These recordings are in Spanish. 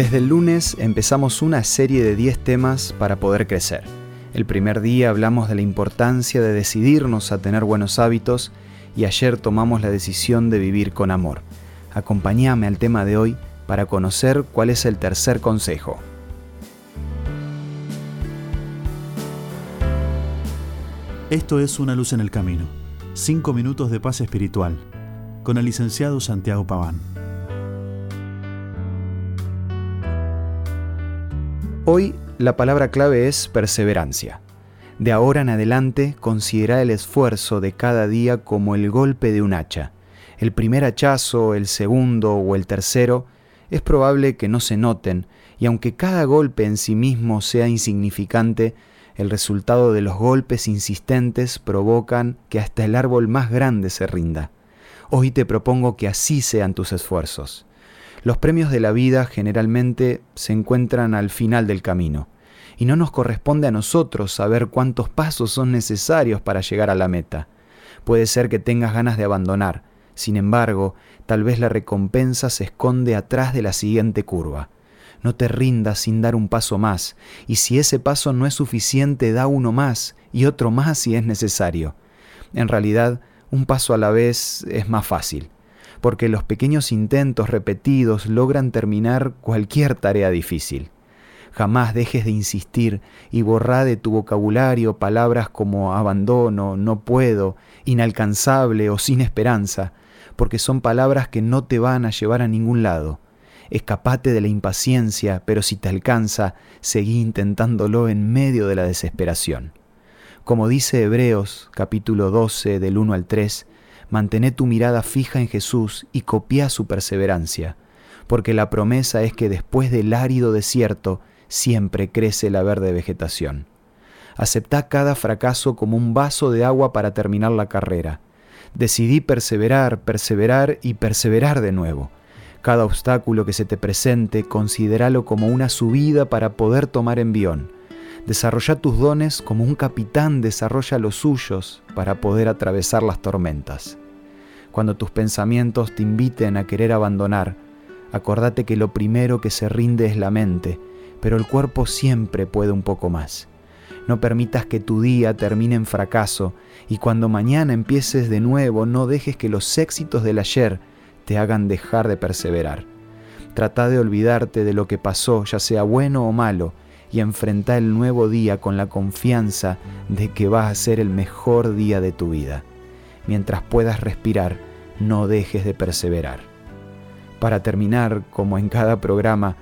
Desde el lunes empezamos una serie de 10 temas para poder crecer. El primer día hablamos de la importancia de decidirnos a tener buenos hábitos y ayer tomamos la decisión de vivir con amor. Acompáñame al tema de hoy para conocer cuál es el tercer consejo. Esto es Una luz en el camino. Cinco minutos de paz espiritual. Con el licenciado Santiago Paván. Hoy la palabra clave es perseverancia. De ahora en adelante considera el esfuerzo de cada día como el golpe de un hacha. El primer hachazo, el segundo o el tercero es probable que no se noten y aunque cada golpe en sí mismo sea insignificante, el resultado de los golpes insistentes provocan que hasta el árbol más grande se rinda. Hoy te propongo que así sean tus esfuerzos. Los premios de la vida generalmente se encuentran al final del camino, y no nos corresponde a nosotros saber cuántos pasos son necesarios para llegar a la meta. Puede ser que tengas ganas de abandonar, sin embargo, tal vez la recompensa se esconde atrás de la siguiente curva. No te rindas sin dar un paso más, y si ese paso no es suficiente, da uno más y otro más si es necesario. En realidad, un paso a la vez es más fácil porque los pequeños intentos repetidos logran terminar cualquier tarea difícil. Jamás dejes de insistir y borra de tu vocabulario palabras como abandono, no puedo, inalcanzable o sin esperanza, porque son palabras que no te van a llevar a ningún lado. Escapate de la impaciencia, pero si te alcanza, seguí intentándolo en medio de la desesperación. Como dice Hebreos capítulo 12 del 1 al 3, Mantené tu mirada fija en Jesús y copia su perseverancia, porque la promesa es que después del árido desierto siempre crece la verde vegetación. Aceptá cada fracaso como un vaso de agua para terminar la carrera. Decidí perseverar, perseverar y perseverar de nuevo. Cada obstáculo que se te presente, considéralo como una subida para poder tomar envión. Desarrolla tus dones como un capitán desarrolla los suyos para poder atravesar las tormentas. Cuando tus pensamientos te inviten a querer abandonar, acordate que lo primero que se rinde es la mente, pero el cuerpo siempre puede un poco más. No permitas que tu día termine en fracaso y cuando mañana empieces de nuevo no dejes que los éxitos del ayer te hagan dejar de perseverar. Trata de olvidarte de lo que pasó, ya sea bueno o malo, y enfrenta el nuevo día con la confianza de que va a ser el mejor día de tu vida mientras puedas respirar, no dejes de perseverar. Para terminar, como en cada programa,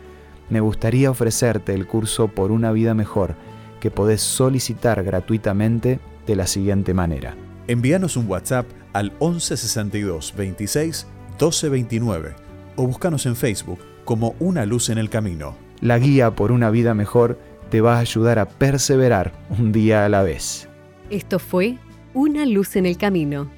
me gustaría ofrecerte el curso Por una vida mejor que podés solicitar gratuitamente de la siguiente manera. Envíanos un WhatsApp al 1162 26 1229 o búscanos en Facebook como Una Luz en el Camino. La guía por una vida mejor te va a ayudar a perseverar un día a la vez. Esto fue Una Luz en el Camino